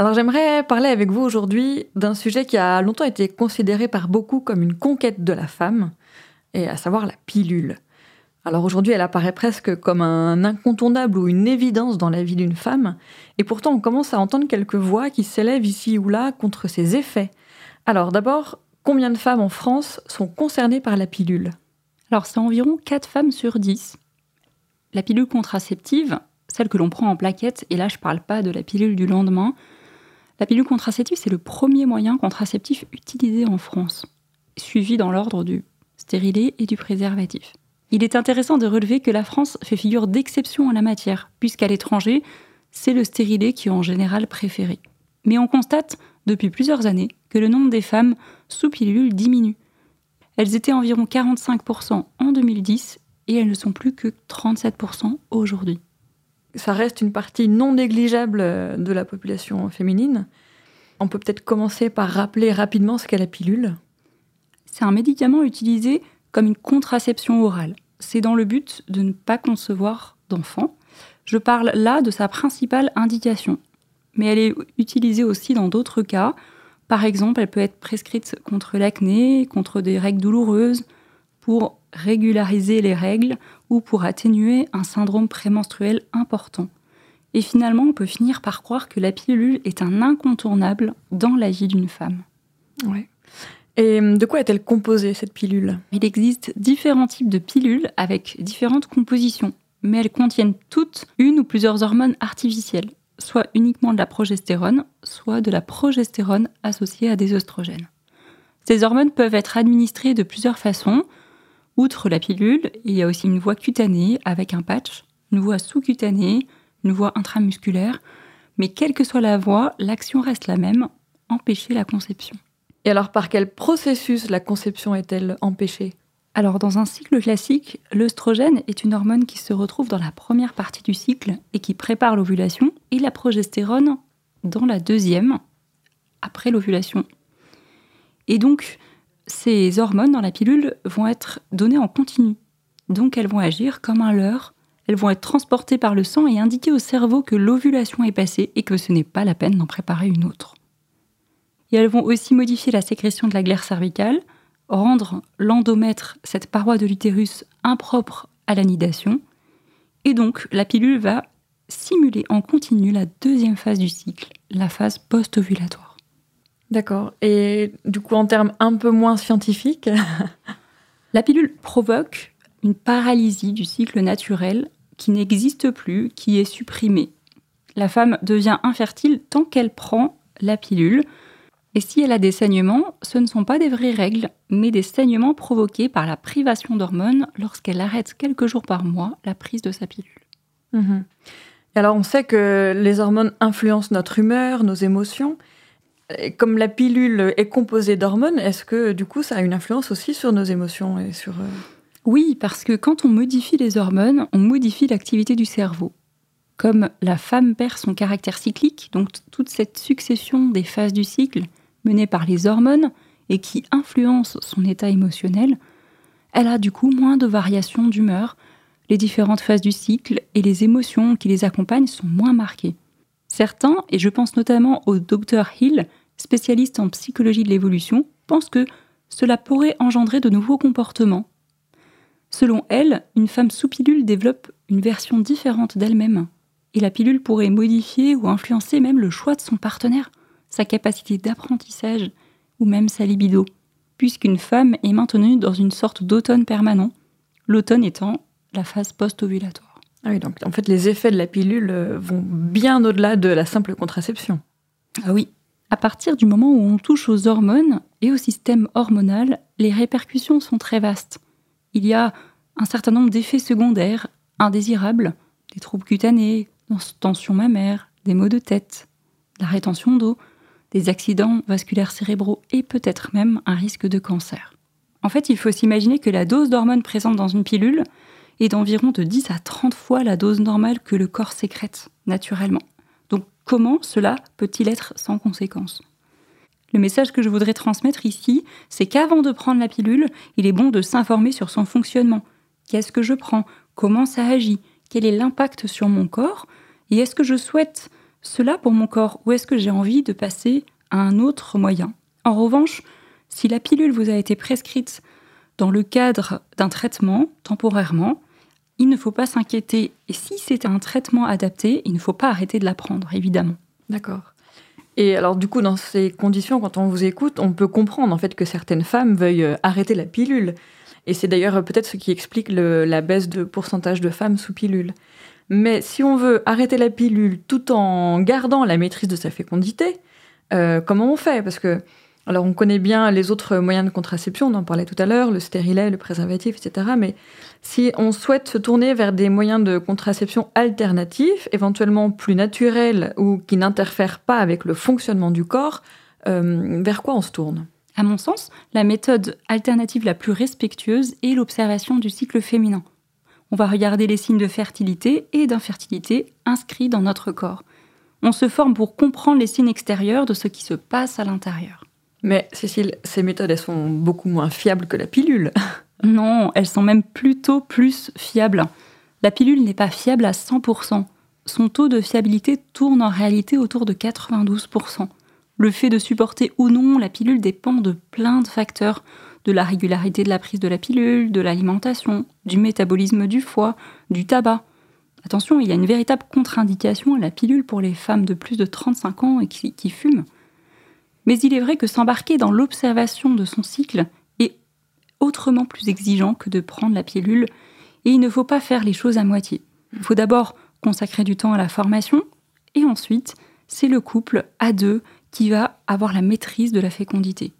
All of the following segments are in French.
Alors j'aimerais parler avec vous aujourd'hui d'un sujet qui a longtemps été considéré par beaucoup comme une conquête de la femme, et à savoir la pilule. Alors aujourd'hui elle apparaît presque comme un incontournable ou une évidence dans la vie d'une femme, et pourtant on commence à entendre quelques voix qui s'élèvent ici ou là contre ses effets. Alors d'abord, combien de femmes en France sont concernées par la pilule? Alors c'est environ 4 femmes sur 10. La pilule contraceptive, celle que l'on prend en plaquette, et là je parle pas de la pilule du lendemain. La pilule contraceptive, c'est le premier moyen contraceptif utilisé en France, suivi dans l'ordre du stérilet et du préservatif. Il est intéressant de relever que la France fait figure d'exception en la matière, puisqu'à l'étranger, c'est le stérilet qui est en général préféré. Mais on constate, depuis plusieurs années, que le nombre des femmes sous pilule diminue. Elles étaient environ 45% en 2010 et elles ne sont plus que 37% aujourd'hui ça reste une partie non négligeable euh, de la population féminine. On peut peut-être commencer par rappeler rapidement ce qu'est la pilule. C'est un médicament utilisé comme une contraception orale. C'est dans le but de ne pas concevoir d'enfants. Je parle là de sa principale indication, mais elle est utilisée aussi dans d'autres cas. Par exemple, elle peut être prescrite contre l'acné, contre des règles douloureuses, pour régulariser les règles ou pour atténuer un syndrome prémenstruel important. Et finalement, on peut finir par croire que la pilule est un incontournable dans la vie d'une femme. Ouais. Et de quoi est-elle composée, cette pilule? Il existe différents types de pilules avec différentes compositions, mais elles contiennent toutes une ou plusieurs hormones artificielles, soit uniquement de la progestérone, soit de la progestérone associée à des oestrogènes. Ces hormones peuvent être administrées de plusieurs façons, Outre la pilule, il y a aussi une voie cutanée avec un patch, une voie sous-cutanée, une voie intramusculaire. Mais quelle que soit la voie, l'action reste la même, empêcher la conception. Et alors par quel processus la conception est-elle empêchée? Alors dans un cycle classique, l'œstrogène est une hormone qui se retrouve dans la première partie du cycle et qui prépare l'ovulation, et la progestérone dans la deuxième, après l'ovulation. Et donc, ces hormones dans la pilule vont être données en continu. Donc elles vont agir comme un leurre, elles vont être transportées par le sang et indiquer au cerveau que l'ovulation est passée et que ce n'est pas la peine d'en préparer une autre. Et elles vont aussi modifier la sécrétion de la glaire cervicale, rendre l'endomètre, cette paroi de l'utérus, impropre à l'anidation. Et donc la pilule va simuler en continu la deuxième phase du cycle, la phase post-ovulatoire. D'accord. Et du coup, en termes un peu moins scientifiques La pilule provoque une paralysie du cycle naturel qui n'existe plus, qui est supprimée. La femme devient infertile tant qu'elle prend la pilule. Et si elle a des saignements, ce ne sont pas des vraies règles, mais des saignements provoqués par la privation d'hormones lorsqu'elle arrête quelques jours par mois la prise de sa pilule. Mhm. Alors on sait que les hormones influencent notre humeur, nos émotions. Comme la pilule est composée d'hormones, est-ce que du coup ça a une influence aussi sur nos émotions et sur euh, Oui, parce que quand on modifie les hormones, on modifie l'activité du cerveau. Comme la femme perd son caractère cyclique, donc toute cette succession des phases du cycle menée par les hormones et qui influence son état émotionnel, elle a du coup moins de variations d'humeur, les différentes phases du cycle et les émotions qui les accompagnent sont moins marquées. Certains, et je pense notamment au docteur Hill, spécialiste en psychologie de l'évolution, pense que cela pourrait engendrer de nouveaux comportements. Selon elle, une femme sous pilule développe une version différente d'elle-même. Et la pilule pourrait modifier ou influencer même le choix de son partenaire, sa capacité d'apprentissage ou même sa libido, puisqu'une femme est maintenue dans une sorte d'automne permanent, l'automne étant la phase post-ovulatoire. Ah oui, donc en fait les effets de la pilule euh, vont bien au-delà de la simple contraception. Ah oui, à partir du moment où on touche aux hormones et au système hormonal, les répercussions sont très vastes. Il y a un certain nombre d'effets secondaires indésirables, des troubles cutanés, tension mammaire, des maux de tête, la rétention d'eau, des accidents vasculaires cérébraux et peut-être même un risque de cancer. En fait, il faut s'imaginer que la dose d'hormones présente dans une pilule est d'environ de 10 à 30 fois la dose normale que le corps sécrète naturellement. Comment cela peut-il être sans conséquence? Le message que je voudrais transmettre ici, c'est qu'avant de prendre la pilule, il est bon de s'informer sur son fonctionnement. Qu'est-ce que je prends? Comment ça agit? Quel est l'impact sur mon corps? Et est-ce que je souhaite cela pour mon corps? Ou est-ce que j'ai envie de passer à un autre moyen? En revanche, si la pilule vous a été prescrite dans le cadre d'un traitement temporairement, il ne faut pas s'inquiéter. Et si c'est un traitement adapté, il ne faut pas arrêter de la prendre, évidemment. D'accord. Et alors du coup, dans ces conditions, quand on vous écoute, on peut comprendre en fait que certaines femmes veuillent euh, arrêter la pilule. Et c'est d'ailleurs euh, peut-être ce qui explique la baisse de pourcentage de femmes sous pilule. Mais si on veut arrêter la pilule tout en gardant la maîtrise de sa fécondité, euh, comment on fait? Parce que, alors on connaît bien les autres moyens de contraception, on en parlait tout à l'heure, le stérilet, le préservatif, etc. Mais si on souhaite se tourner vers des moyens de contraception alternatifs, éventuellement plus naturels ou qui n'interfèrent pas avec le fonctionnement du corps, euh, vers quoi on se tourne? À mon sens, la méthode alternative la plus respectueuse est l'observation du cycle féminin. On va regarder les signes de fertilité et d'infertilité inscrits dans notre corps. On se forme pour comprendre les signes extérieurs de ce qui se passe à l'intérieur. Mais Cécile, ces méthodes, elles sont beaucoup moins fiables que la pilule. Non, elles sont même plutôt plus fiables. La pilule n'est pas fiable à 100%. Son taux de fiabilité tourne en réalité autour de 92%. Le fait de supporter ou non la pilule dépend de plein de facteurs, de la régularité de la prise de la pilule, de l'alimentation, du métabolisme du foie, du tabac. Attention, il y a une véritable contre-indication à la pilule pour les femmes de plus de 35 ans et qui, qui fument. Mais il est vrai que s'embarquer dans l'observation de son cycle est autrement plus exigeant que de prendre la pilule, et il ne faut pas faire les choses à moitié. Il faut d'abord consacrer du temps à la formation, et ensuite, c'est le couple à deux qui va avoir la maîtrise de la fécondité.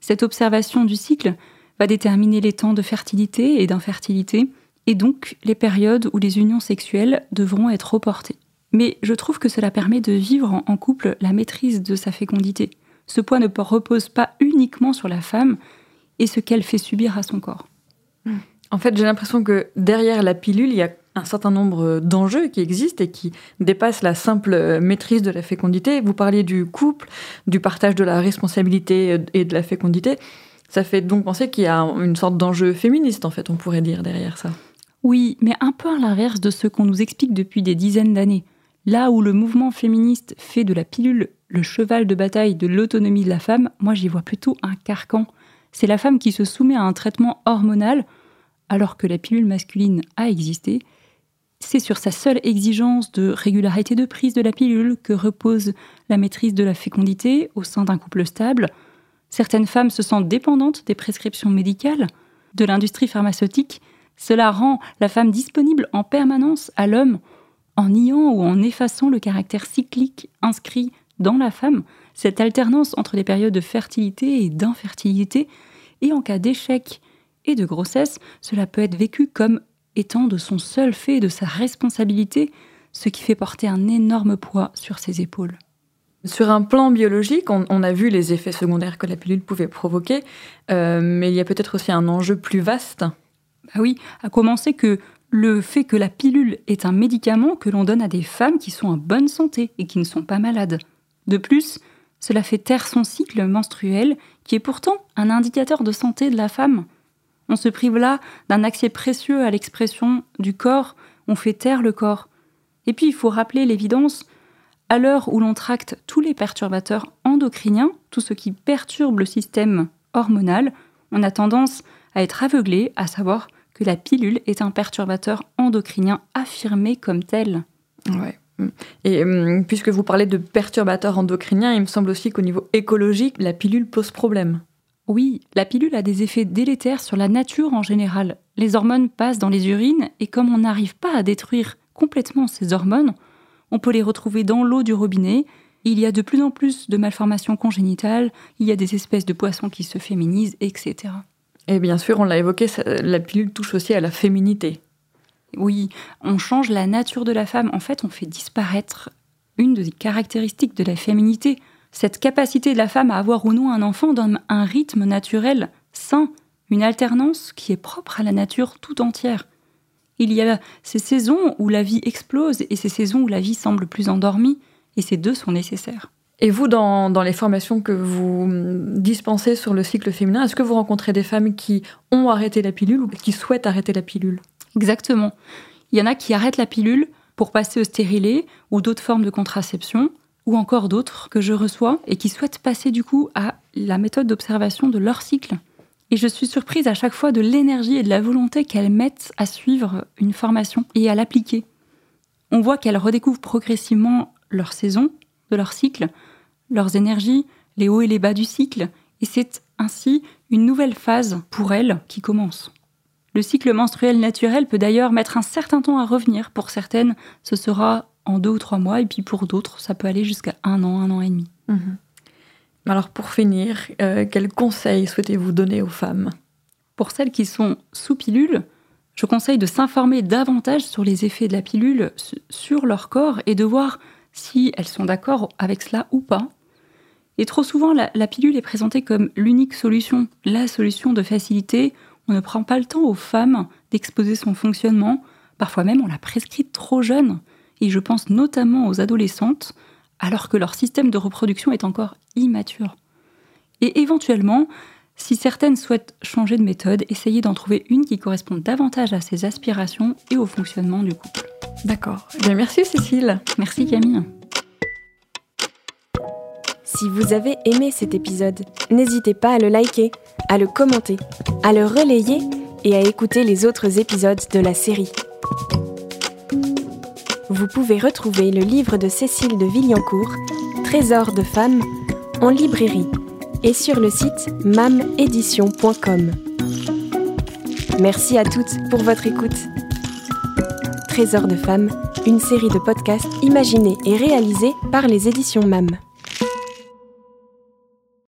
Cette observation du cycle va déterminer les temps de fertilité et d'infertilité, et donc les périodes où les unions sexuelles devront être reportées. Mais je trouve que cela permet de vivre en couple la maîtrise de sa fécondité. Ce poids ne repose pas uniquement sur la femme et ce qu'elle fait subir à son corps. En fait, j'ai l'impression que derrière la pilule, il y a un certain nombre d'enjeux qui existent et qui dépassent la simple maîtrise de la fécondité. Vous parliez du couple, du partage de la responsabilité et de la fécondité. Ça fait donc penser qu'il y a une sorte d'enjeu féministe, en fait, on pourrait dire, derrière ça. Oui, mais un peu à l'inverse de ce qu'on nous explique depuis des dizaines d'années. Là où le mouvement féministe fait de la pilule le cheval de bataille de l'autonomie de la femme, moi j'y vois plutôt un carcan. C'est la femme qui se soumet à un traitement hormonal alors que la pilule masculine a existé c'est sur sa seule exigence de régularité de prise de la pilule que repose la maîtrise de la fécondité au sein d'un couple stable. Certaines femmes se sentent dépendantes des prescriptions médicales, de l'industrie pharmaceutique. Cela rend la femme disponible en permanence à l'homme en niant ou en effaçant le caractère cyclique inscrit dans la femme, cette alternance entre les périodes de fertilité et d'infertilité, et en cas d'échec et de grossesse, cela peut être vécu comme étant de son seul fait et de sa responsabilité, ce qui fait porter un énorme poids sur ses épaules. Sur un plan biologique, on, a vu les effets secondaires que la pilule pouvait provoquer, euh, mais il y a peut-être aussi un enjeu plus vaste. Bah oui, à commencer que le fait que la pilule est un médicament que l'on donne à des femmes qui sont en bonne santé et qui ne sont pas malades. De plus, cela fait taire son cycle menstruel, qui est pourtant un indicateur de santé de la femme. On se prive là d'un accès précieux à l'expression du corps, on fait taire le corps. Et puis il faut rappeler l'évidence, à l'heure où l'on tracte tous les perturbateurs endocriniens, tout ce qui perturbe le système hormonal, on a tendance à être aveuglé, à savoir que la pilule est un perturbateur endocrinien affirmé comme tel. Ouais. Et hum, puisque vous parlez de perturbateurs endocriniens, il me semble aussi qu'au niveau écologique, la pilule pose problème. Oui, la pilule a des effets délétères sur la nature en général. Les hormones passent dans les urines et comme on n'arrive pas à détruire complètement ces hormones, on peut les retrouver dans l'eau du robinet. Il y a de plus en plus de malformations congénitales, il y a des espèces de poissons qui se féminisent, etc. Et bien sûr, on l'a évoqué, la pilule touche aussi à la féminité. Oui, on change la nature de la femme. En fait, on fait disparaître une des caractéristiques de la féminité. Cette capacité de la femme à avoir ou non un enfant donne un rythme naturel sain, une alternance qui est propre à la nature tout entière. Il y a ces saisons où la vie explose et ces saisons où la vie semble plus endormie, et ces deux sont nécessaires. Et vous, dans, dans, les formations que vous dispensez sur le cycle féminin, est-ce que vous rencontrez des femmes qui ont arrêté la pilule ou qui souhaitent arrêter la pilule? Exactement. Il y en a qui arrêtent la pilule pour passer au stérilet ou d'autres formes de contraception, ou encore d'autres que je reçois et qui souhaitent passer du coup à la méthode d'observation de leur cycle. Et je suis surprise à chaque fois de l'énergie et de la volonté qu'elles mettent à suivre une formation et à l'appliquer. On voit qu'elles redécouvrent progressivement leur saison, de leur cycle, leurs énergies, les hauts et les bas du cycle, et c'est ainsi une nouvelle phase pour elles qui commence. Le cycle menstruel naturel peut d'ailleurs mettre un certain temps à revenir. Pour certaines, ce sera en deux ou trois mois, et puis pour d'autres, ça peut aller jusqu'à un an, un an et demi. Mhm. Alors pour finir, euh, quels conseils souhaitez-vous donner aux femmes? Pour celles qui sont sous pilule, je conseille de s'informer davantage sur les effets de la pilule sur leur corps et de voir si elles sont d'accord avec cela ou pas. Et trop souvent, la pilule est présentée comme l'unique solution, la solution de facilité on ne prend pas le temps aux femmes d'exposer son fonctionnement. Parfois même, on la prescrit trop jeune. Et je pense notamment aux adolescentes, alors que leur système de reproduction est encore immature. Et éventuellement, si certaines souhaitent changer de méthode, essayez d'en trouver une qui corresponde davantage à ses aspirations et au fonctionnement du couple. D'accord. Eh merci Cécile. Merci Camille. Si vous avez aimé cet épisode, n'hésitez pas à le liker, à le commenter, à le relayer et à écouter les autres épisodes de la série. Vous pouvez retrouver le livre de Cécile de Villancourt, Trésor de femmes, en librairie et sur le site mamedition.com. Merci à toutes pour votre écoute. Trésor de femmes, une série de podcasts imaginés et réalisés par les éditions MAM.